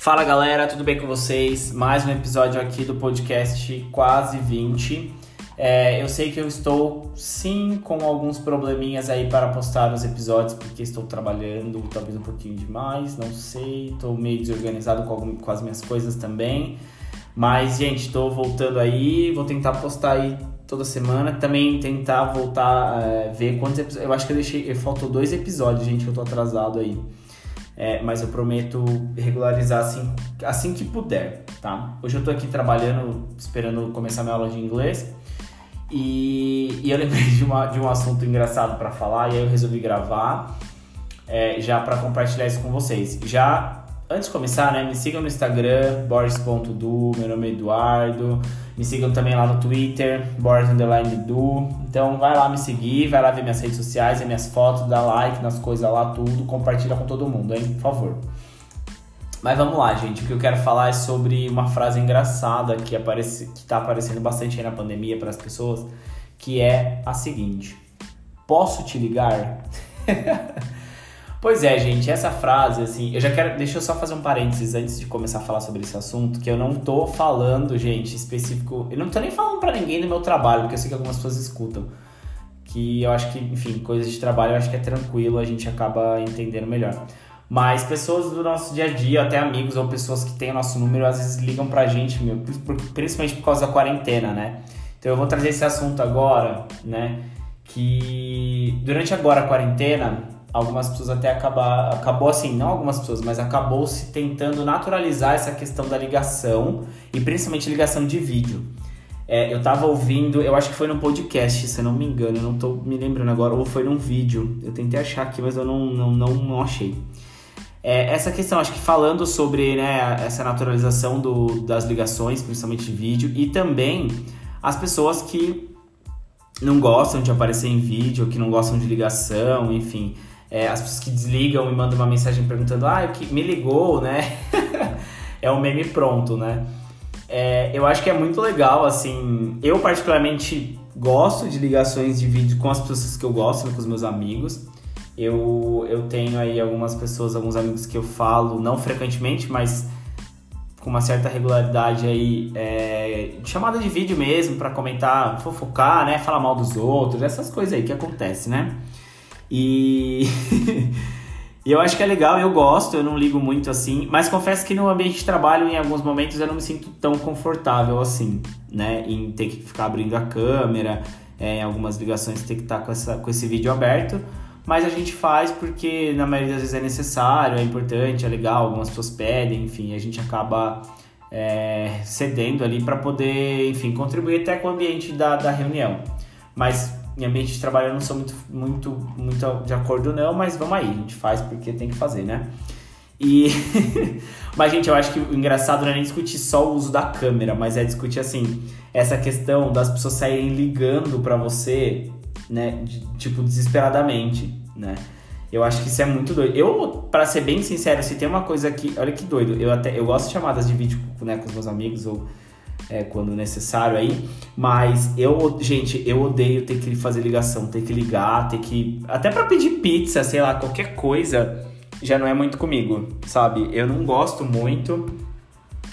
Fala galera, tudo bem com vocês? Mais um episódio aqui do podcast Quase 20. É, eu sei que eu estou sim com alguns probleminhas aí para postar os episódios porque estou trabalhando talvez um pouquinho demais, não sei, estou meio desorganizado com, algum, com as minhas coisas também. Mas, gente, estou voltando aí, vou tentar postar aí toda semana. Também tentar voltar é, ver quantos episódios. Eu acho que eu deixei. Faltou dois episódios, gente, que eu tô atrasado aí. É, mas eu prometo regularizar assim, assim que puder, tá? Hoje eu tô aqui trabalhando, esperando começar minha aula de inglês. E, e eu lembrei de, uma, de um assunto engraçado para falar e aí eu resolvi gravar é, já para compartilhar isso com vocês. Já antes de começar, né, me sigam no Instagram, boris.du, meu nome é Eduardo. Me sigam também lá no Twitter, boris_du. Então vai lá me seguir, vai lá ver minhas redes sociais, ver minhas fotos, dá like nas coisas lá, tudo. Compartilha com todo mundo, hein, por favor. Mas vamos lá, gente. O que eu quero falar é sobre uma frase engraçada que, aparece, que tá aparecendo bastante aí na pandemia para as pessoas, que é a seguinte: Posso te ligar? Pois é, gente, essa frase, assim, eu já quero. Deixa eu só fazer um parênteses antes de começar a falar sobre esse assunto, que eu não tô falando, gente, específico. Eu não tô nem falando para ninguém do meu trabalho, porque eu sei que algumas pessoas escutam. Que eu acho que, enfim, coisas de trabalho eu acho que é tranquilo, a gente acaba entendendo melhor. Mas pessoas do nosso dia a dia, até amigos ou pessoas que têm o nosso número, às vezes ligam pra gente, meu, principalmente por causa da quarentena, né? Então eu vou trazer esse assunto agora, né? Que durante agora a quarentena algumas pessoas até acabar, acabou assim, não algumas pessoas, mas acabou se tentando naturalizar essa questão da ligação e principalmente ligação de vídeo. É, eu tava ouvindo, eu acho que foi num podcast, se eu não me engano, eu não tô me lembrando agora, ou foi num vídeo. Eu tentei achar aqui, mas eu não, não, não, não achei. É, essa questão, acho que falando sobre né, essa naturalização do, das ligações, principalmente de vídeo, e também as pessoas que não gostam de aparecer em vídeo, que não gostam de ligação, enfim é, as pessoas que desligam e mandam uma mensagem perguntando, ah, que me ligou, né? é um meme pronto, né? É, eu acho que é muito legal, assim. Eu, particularmente, gosto de ligações de vídeo com as pessoas que eu gosto, com os meus amigos. Eu, eu tenho aí algumas pessoas, alguns amigos que eu falo, não frequentemente, mas com uma certa regularidade aí, é, chamada de vídeo mesmo, para comentar, fofocar, né? Falar mal dos outros, essas coisas aí que acontecem, né? E. E eu acho que é legal, eu gosto, eu não ligo muito assim, mas confesso que no ambiente de trabalho, em alguns momentos, eu não me sinto tão confortável assim, né? Em ter que ficar abrindo a câmera, é, em algumas ligações ter que estar com, essa, com esse vídeo aberto, mas a gente faz porque na maioria das vezes é necessário, é importante, é legal, algumas pessoas pedem, enfim, a gente acaba é, cedendo ali para poder, enfim, contribuir até com o ambiente da, da reunião. Mas em ambiente de trabalho eu não sou muito, muito, muito de acordo não, mas vamos aí, a gente faz porque tem que fazer, né? E mas gente, eu acho que o engraçado não é nem discutir só o uso da câmera, mas é discutir assim, essa questão das pessoas saírem ligando para você, né, de, tipo desesperadamente, né? Eu acho que isso é muito doido. Eu, para ser bem sincero, se tem uma coisa que, olha que doido, eu até eu gosto de chamadas de vídeo, né, com os meus amigos ou é, quando necessário aí. Mas eu, gente, eu odeio ter que fazer ligação, ter que ligar, ter que. Até para pedir pizza, sei lá, qualquer coisa, já não é muito comigo, sabe? Eu não gosto muito.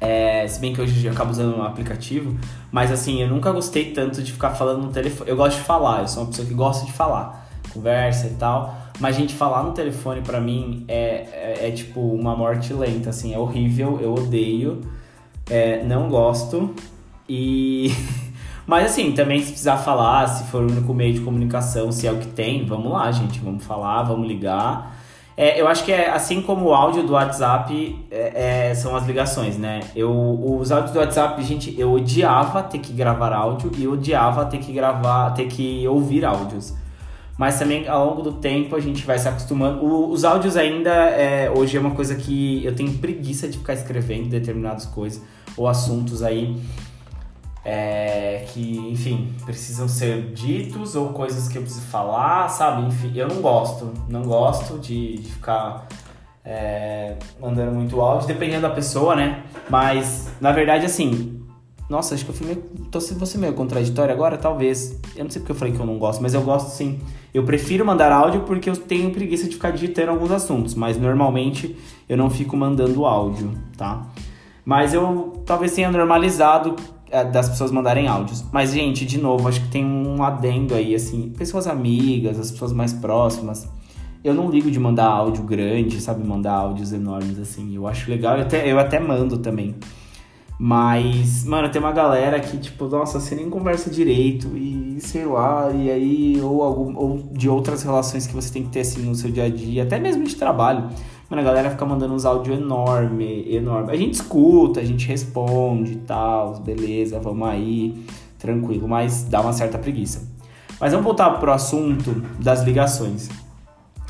É, se bem que hoje eu acabo usando um aplicativo, mas assim, eu nunca gostei tanto de ficar falando no telefone. Eu gosto de falar, eu sou uma pessoa que gosta de falar, conversa e tal. Mas, gente, falar no telefone pra mim é, é, é tipo uma morte lenta, assim, é horrível, eu odeio. É, não gosto. E. Mas assim, também se precisar falar, se for o único meio de comunicação, se é o que tem, vamos lá, gente. Vamos falar, vamos ligar. É, eu acho que é assim como o áudio do WhatsApp é, é, são as ligações, né? Eu, os áudios do WhatsApp, gente, eu odiava ter que gravar áudio e odiava ter que gravar, ter que ouvir áudios. Mas também ao longo do tempo a gente vai se acostumando. O, os áudios ainda é, hoje é uma coisa que eu tenho preguiça de ficar escrevendo determinadas coisas ou assuntos aí é, que, enfim, precisam ser ditos ou coisas que eu preciso falar, sabe? Enfim, eu não gosto, não gosto de, de ficar é, mandando muito áudio, dependendo da pessoa, né? Mas, na verdade, assim, Nossa, acho que eu fui meio. Tô você meio contraditório agora, talvez. Eu não sei porque eu falei que eu não gosto, mas eu gosto sim. Eu prefiro mandar áudio porque eu tenho preguiça de ficar digitando alguns assuntos, mas normalmente eu não fico mandando áudio, tá? Mas eu talvez tenha normalizado é, das pessoas mandarem áudios. Mas, gente, de novo, acho que tem um adendo aí, assim, pessoas amigas, as pessoas mais próximas. Eu não ligo de mandar áudio grande, sabe? Mandar áudios enormes, assim. Eu acho legal, eu até, eu até mando também. Mas, mano, tem uma galera que, tipo, nossa, você nem conversa direito e sei lá, e aí, ou, algum, ou de outras relações que você tem que ter assim no seu dia a dia, até mesmo de trabalho. Mano, a galera fica mandando uns áudios enorme, enorme. A gente escuta, a gente responde e tal, beleza, vamos aí, tranquilo, mas dá uma certa preguiça. Mas vamos voltar pro assunto das ligações.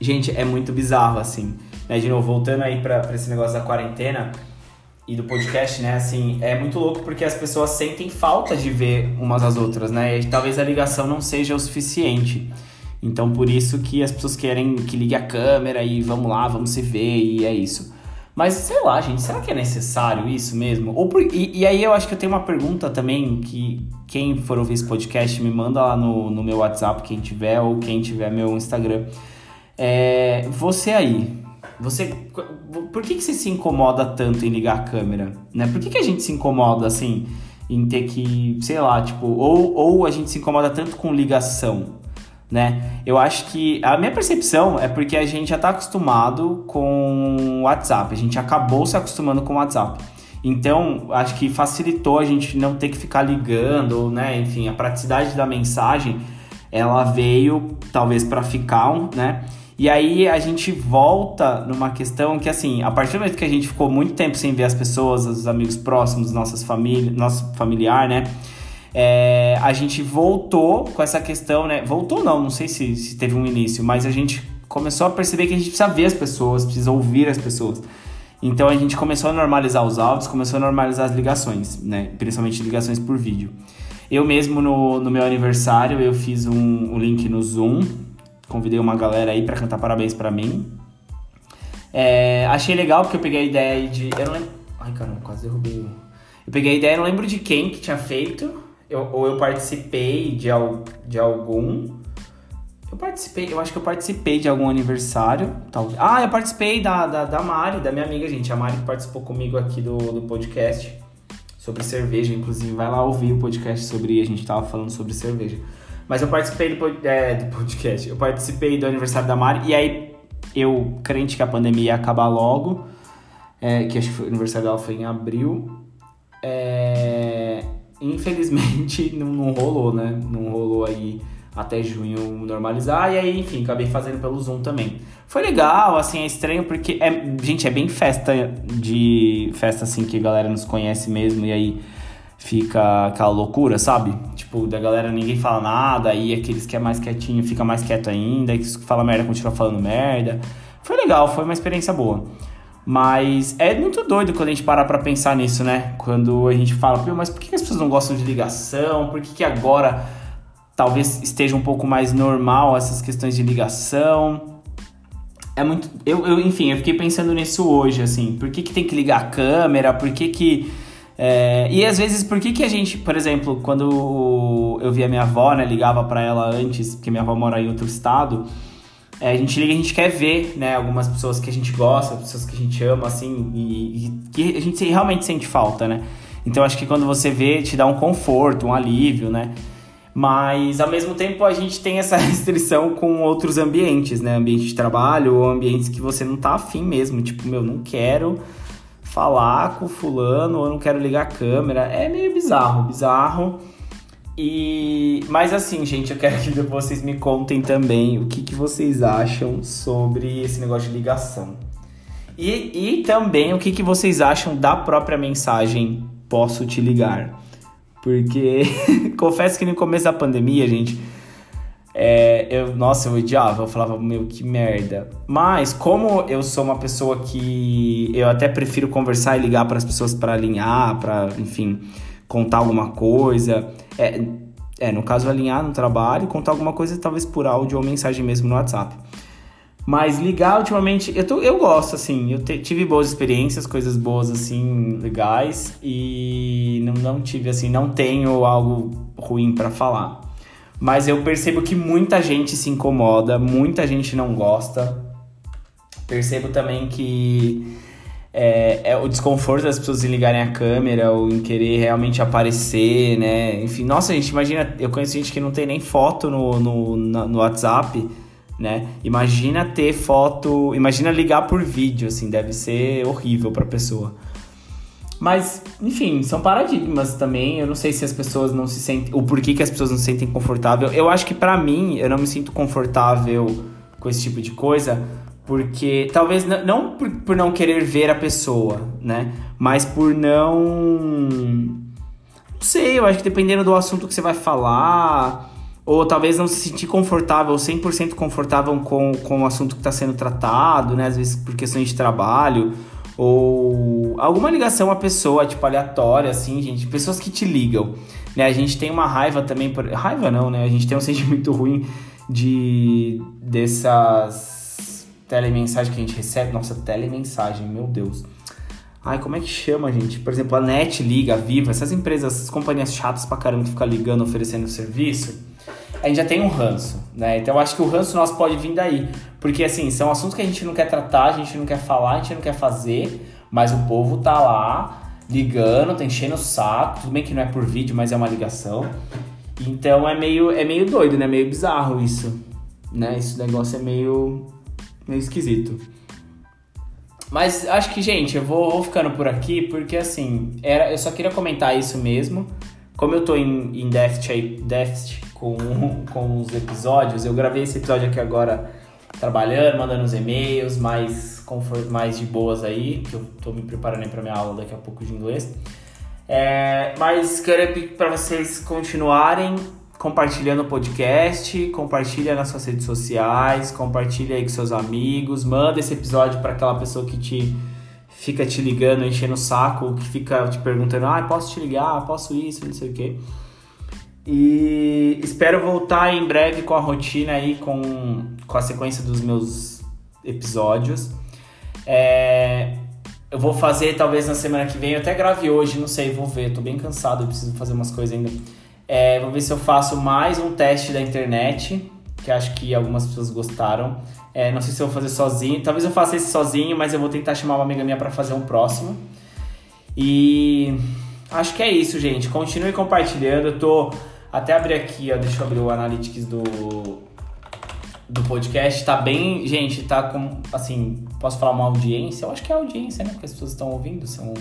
Gente, é muito bizarro, assim, né? De novo, voltando aí pra, pra esse negócio da quarentena e do podcast, né? Assim, é muito louco porque as pessoas sentem falta de ver umas às outras, né? E talvez a ligação não seja o suficiente. Então por isso que as pessoas querem que ligue a câmera e vamos lá, vamos se ver e é isso. Mas sei lá, gente, será que é necessário isso mesmo? Ou por, e, e, aí eu acho que eu tenho uma pergunta também que quem for ouvir esse podcast me manda lá no, no meu WhatsApp, quem tiver, ou quem tiver meu Instagram. É, você aí, você. Por que, que você se incomoda tanto em ligar a câmera? Né? Por que, que a gente se incomoda assim em ter que, sei lá, tipo, ou, ou a gente se incomoda tanto com ligação? né? Eu acho que a minha percepção é porque a gente já está acostumado com WhatsApp, a gente acabou se acostumando com WhatsApp. Então, acho que facilitou a gente não ter que ficar ligando, né? Enfim, a praticidade da mensagem, ela veio talvez para ficar, né? E aí a gente volta numa questão que assim, a partir do momento que a gente ficou muito tempo sem ver as pessoas, os amigos próximos, nossas famílias, nosso familiar, né? é, a gente voltou com essa questão, né? Voltou não, não sei se, se teve um início, mas a gente começou a perceber que a gente precisa ver as pessoas, precisa ouvir as pessoas. Então a gente começou a normalizar os áudios, começou a normalizar as ligações, né? Principalmente ligações por vídeo. Eu mesmo no, no meu aniversário eu fiz um, um link no Zoom, convidei uma galera aí para cantar parabéns para mim. É, achei legal porque eu peguei a ideia de, eu não lembro, ai caramba, quase derrubei. Eu peguei a ideia, não lembro de quem que tinha feito, eu, ou eu participei de, de algum. Eu participei, eu acho que eu participei de algum aniversário. Talvez. Ah, eu participei da, da, da Mari, da minha amiga, gente. A Mari que participou comigo aqui do, do podcast sobre cerveja. Inclusive, vai lá ouvir o podcast sobre. A gente tava falando sobre cerveja. Mas eu participei do, é, do podcast. Eu participei do aniversário da Mari. E aí, eu, crente que a pandemia ia acabar logo. É, que acho que foi, o aniversário dela foi em abril. É, infelizmente não, não rolou, né? Não rolou aí até junho normalizar. E aí, enfim, acabei fazendo pelo Zoom também. Foi legal, assim, é estranho porque, é, gente, é bem festa de. Festa assim que a galera nos conhece mesmo e aí fica aquela loucura, sabe? Tipo, da galera ninguém fala nada, aí aqueles que é mais quietinho fica mais quieto ainda, que fala merda continua falando merda. Foi legal, foi uma experiência boa. Mas é muito doido quando a gente parar pra pensar nisso, né? Quando a gente fala, mas por que as pessoas não gostam de ligação? Por que, que agora talvez esteja um pouco mais normal essas questões de ligação? É muito. Eu, eu, enfim, eu fiquei pensando nisso hoje, assim. Por que, que tem que ligar a câmera? Por que que. É... E às vezes, por que que a gente, por exemplo, quando eu via minha avó, né, ligava para ela antes, porque minha avó mora em outro estado, é, a gente liga, a gente quer ver, né, algumas pessoas que a gente gosta, pessoas que a gente ama, assim, e, e que a gente realmente sente falta, né? Então acho que quando você vê, te dá um conforto, um alívio, né? Mas ao mesmo tempo a gente tem essa restrição com outros ambientes, né? Ambiente de trabalho ou ambientes que você não tá afim mesmo. Tipo, meu, não quero falar com fulano ou não quero ligar a câmera. É meio bizarro, bizarro. E, mas assim, gente, eu quero que vocês me contem também o que, que vocês acham sobre esse negócio de ligação. E, e também o que, que vocês acham da própria mensagem Posso te ligar? Porque confesso que no começo da pandemia, gente, é, eu, nossa, eu odiava, eu falava, meu, que merda. Mas como eu sou uma pessoa que eu até prefiro conversar e ligar para as pessoas para alinhar, para, enfim, contar alguma coisa. É, é, no caso, alinhar no trabalho, contar alguma coisa, talvez por áudio ou mensagem mesmo no WhatsApp. Mas ligar ultimamente, eu, tô, eu gosto, assim, eu te, tive boas experiências, coisas boas, assim, legais, e não, não tive, assim, não tenho algo ruim para falar. Mas eu percebo que muita gente se incomoda, muita gente não gosta. Percebo também que é, é, o desconforto das pessoas em ligarem a câmera ou em querer realmente aparecer, né? Enfim, nossa, gente, imagina, eu conheço gente que não tem nem foto no, no, no WhatsApp né? Imagina ter foto, imagina ligar por vídeo, assim, deve ser horrível para a pessoa. Mas, enfim, são paradigmas também. Eu não sei se as pessoas não se sentem, o porquê que as pessoas não se sentem confortável. Eu acho que para mim, eu não me sinto confortável com esse tipo de coisa, porque talvez não por, por não querer ver a pessoa, né? Mas por não não sei, eu acho que dependendo do assunto que você vai falar, ou talvez não se sentir confortável, 100% confortável com, com o assunto que está sendo tratado, né? Às vezes por questões de trabalho, ou alguma ligação à pessoa, tipo, aleatória, assim, gente. Pessoas que te ligam, né? A gente tem uma raiva também, por... raiva não, né? A gente tem um sentimento ruim de dessas telemensagens que a gente recebe. Nossa, telemensagem, meu Deus. Ai, como é que chama, gente? Por exemplo, a NET liga, a Viva, essas empresas, essas companhias chatas pra caramba que ficam ligando, oferecendo serviço a gente já tem um ranço, né? Então eu acho que o ranço nosso pode vir daí. Porque, assim, são assuntos que a gente não quer tratar, a gente não quer falar, a gente não quer fazer, mas o povo tá lá ligando, tá enchendo o saco. Tudo bem que não é por vídeo, mas é uma ligação. Então é meio, é meio doido, né? Meio bizarro isso, né? Esse negócio é meio, meio esquisito. Mas acho que, gente, eu vou, vou ficando por aqui porque, assim, era, eu só queria comentar isso mesmo. Como eu tô em, em déficit, déficit com, com os episódios. Eu gravei esse episódio aqui agora trabalhando, mandando os e-mails, mais, mais de boas aí, que eu tô me preparando para minha aula daqui a pouco de inglês. É, mas quero pedir para vocês continuarem compartilhando o podcast, compartilha nas suas redes sociais, compartilha aí com seus amigos, manda esse episódio para aquela pessoa que te fica te ligando, enchendo o saco, que fica te perguntando, ah, posso te ligar, posso isso, não sei o quê. E espero voltar em breve com a rotina aí, com, com a sequência dos meus episódios. É, eu vou fazer talvez na semana que vem, eu até grave hoje, não sei, vou ver, tô bem cansado, eu preciso fazer umas coisas ainda. É, vou ver se eu faço mais um teste da internet, que acho que algumas pessoas gostaram. É, não sei se eu vou fazer sozinho, talvez eu faça esse sozinho, mas eu vou tentar chamar uma amiga minha para fazer um próximo. E acho que é isso, gente. Continue compartilhando. Eu tô até abrir aqui, ó, deixa eu abrir o Analytics do, do podcast. Tá bem, gente, tá com, assim, posso falar uma audiência? Eu acho que é audiência, né? Porque as pessoas estão ouvindo, são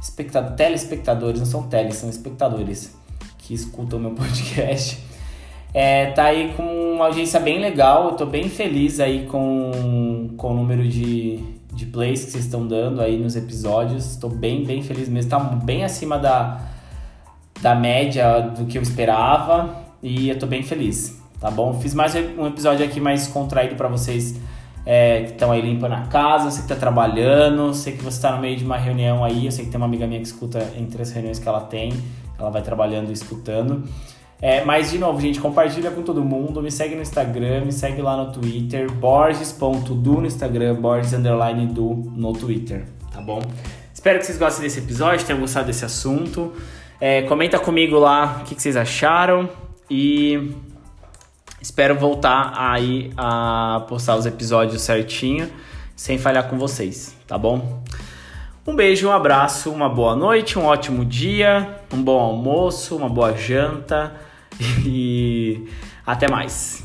espectadores, telespectadores, não são teles, são espectadores que escutam meu podcast. É, tá aí com uma audiência bem legal, eu tô bem feliz aí com, com o número de, de plays que vocês estão dando aí nos episódios. Estou bem, bem feliz mesmo. Tá bem acima da, da média do que eu esperava e eu tô bem feliz, tá bom? Fiz mais um episódio aqui mais contraído para vocês é, que estão aí limpando a casa, sei que tá trabalhando, sei que você tá no meio de uma reunião aí, eu sei que tem uma amiga minha que escuta entre as reuniões que ela tem, ela vai trabalhando e escutando. É, mas, de novo, gente, compartilha com todo mundo, me segue no Instagram, me segue lá no Twitter, borges.du no Instagram, borges underline do no Twitter, tá bom? Espero que vocês gostem desse episódio, tenham gostado desse assunto. É, comenta comigo lá o que, que vocês acharam e espero voltar aí a postar os episódios certinho, sem falhar com vocês, tá bom? Um beijo, um abraço, uma boa noite, um ótimo dia, um bom almoço, uma boa janta e até mais.